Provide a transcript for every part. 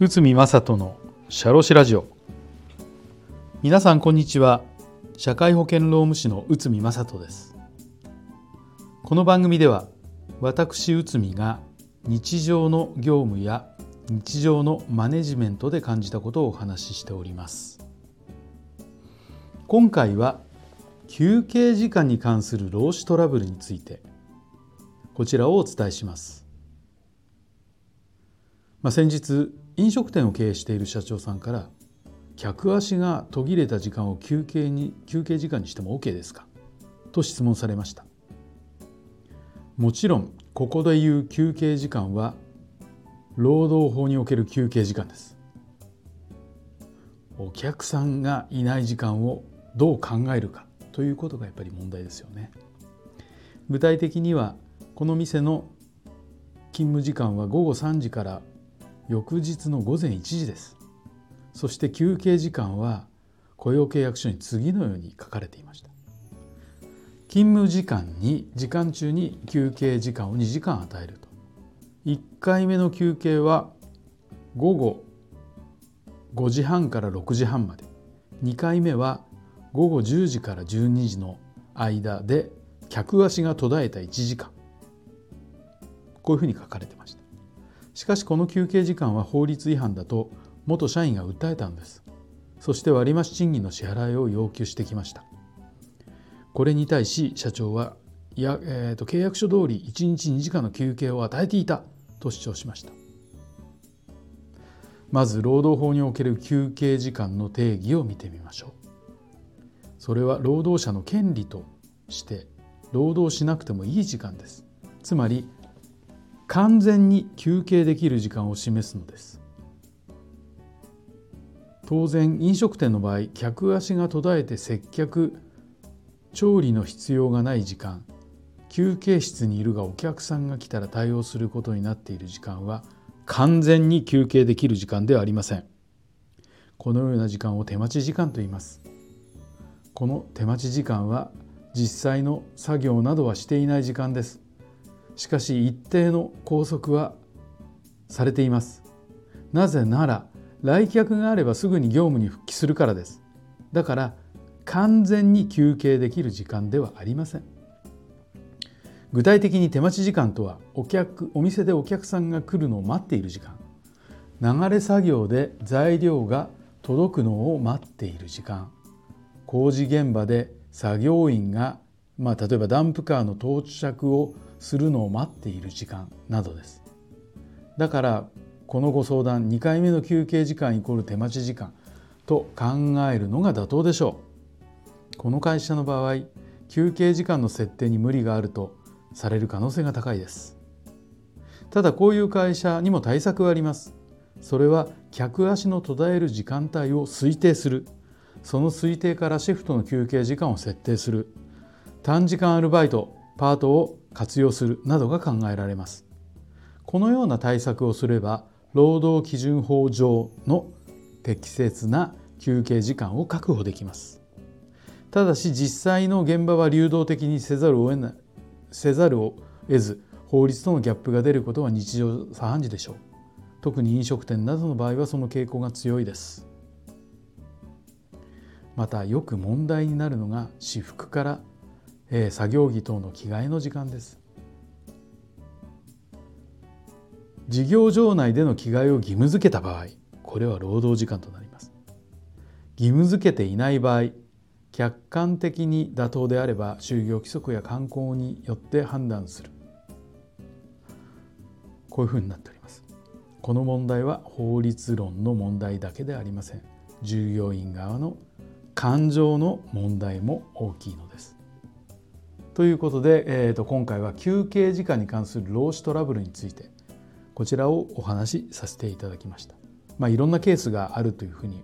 宇見正人のシャロシラジオ。皆さんこんにちは。社会保険労務士の宇見正人です。この番組では私宇見が日常の業務や日常のマネジメントで感じたことをお話ししております。今回は休憩時間に関する労使トラブルについてこちらをお伝えします、まあ、先日飲食店を経営している社長さんから客足が途切れた時間を休憩に休憩時間にしても OK ですか？と質問されました。もちろんここでいう休憩時間は労働法における休憩時間です。お客さんがいない時間をどう考えるか。ということがやっぱり問題ですよね。具体的にはこの店の勤務時間は午後3時から翌日の午前1時です。そして休憩時間は雇用契約書に次のように書かれていました。勤務時間に時間中に休憩時間を2時間与えると。1回目の休憩は午後5時半から6時半まで。2回目は午後10時から12時の間で客足が途絶えた1時間。こういうふうに書かれてました。しかしこの休憩時間は法律違反だと元社員が訴えたんです。そして割増賃金の支払いを要求してきました。これに対し社長はいや、えーと、契約書通り1日2時間の休憩を与えていたと主張しました。まず労働法における休憩時間の定義を見てみましょう。それは労働者の権利として労働しなくてもいい時間です。つまり完全に休憩できる時間を示すのです。当然飲食店の場合客足が途絶えて接客調理の必要がない時間休憩室にいるがお客さんが来たら対応することになっている時間は完全に休憩できる時間ではありません。このような時間を手待ち時間と言います。この手待ち時間は実際の作業などはしていない時間です。しかし一定の拘束はされています。なぜなら来客があればすぐに業務に復帰するからです。だから完全に休憩できる時間ではありません。具体的に手待ち時間とはお客お店でお客さんが来るのを待っている時間。流れ作業で材料が届くのを待っている時間。工事現場で作業員が、まあ、例えばダンプカーの到着をするのを待っている時間などです。だからこのご相談2回目の休憩時間イコール手待ち時間と考えるのが妥当でしょう。この会社の場合休憩時間の設定に無理があるとされる可能性が高いです。ただこういう会社にも対策があります。それは客足の途絶える時間帯を推定する。その推定からシフトの休憩時間を設定する。短時間アルバイトパートを活用するなどが考えられます。このような対策をすれば労働基準法上の適切な休憩時間を確保できます。ただし実際の現場は流動的にせざるを得ないせざるを得ず法律とのギャップが出ることは日常茶飯事でしょう。特に飲食店などの場合はその傾向が強いです。またよく問題になるのが私服から、えー、作業着等の着替えの時間です。事業場内での着替えを義務付けた場合これは労働時間となります。義務付けていない場合客観的に妥当であれば就業規則や観光によって判断する。こういうふうになっております。この問題は法律論の問題だけではありません。従業員側の感情の問題も大きいのですということで、えー、と今回は休憩時間に関する労使トラブルについてこちらをお話しさせていただきました。まあ、いろんなケースがあるというふうに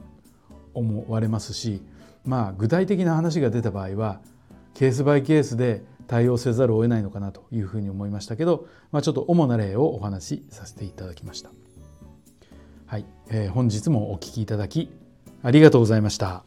思われますし、まあ、具体的な話が出た場合はケースバイケースで対応せざるを得ないのかなというふうに思いましたけど、まあ、ちょっと主な例をお話しさせていただきました。はい、えー、本日もお聴きいただきありがとうございました。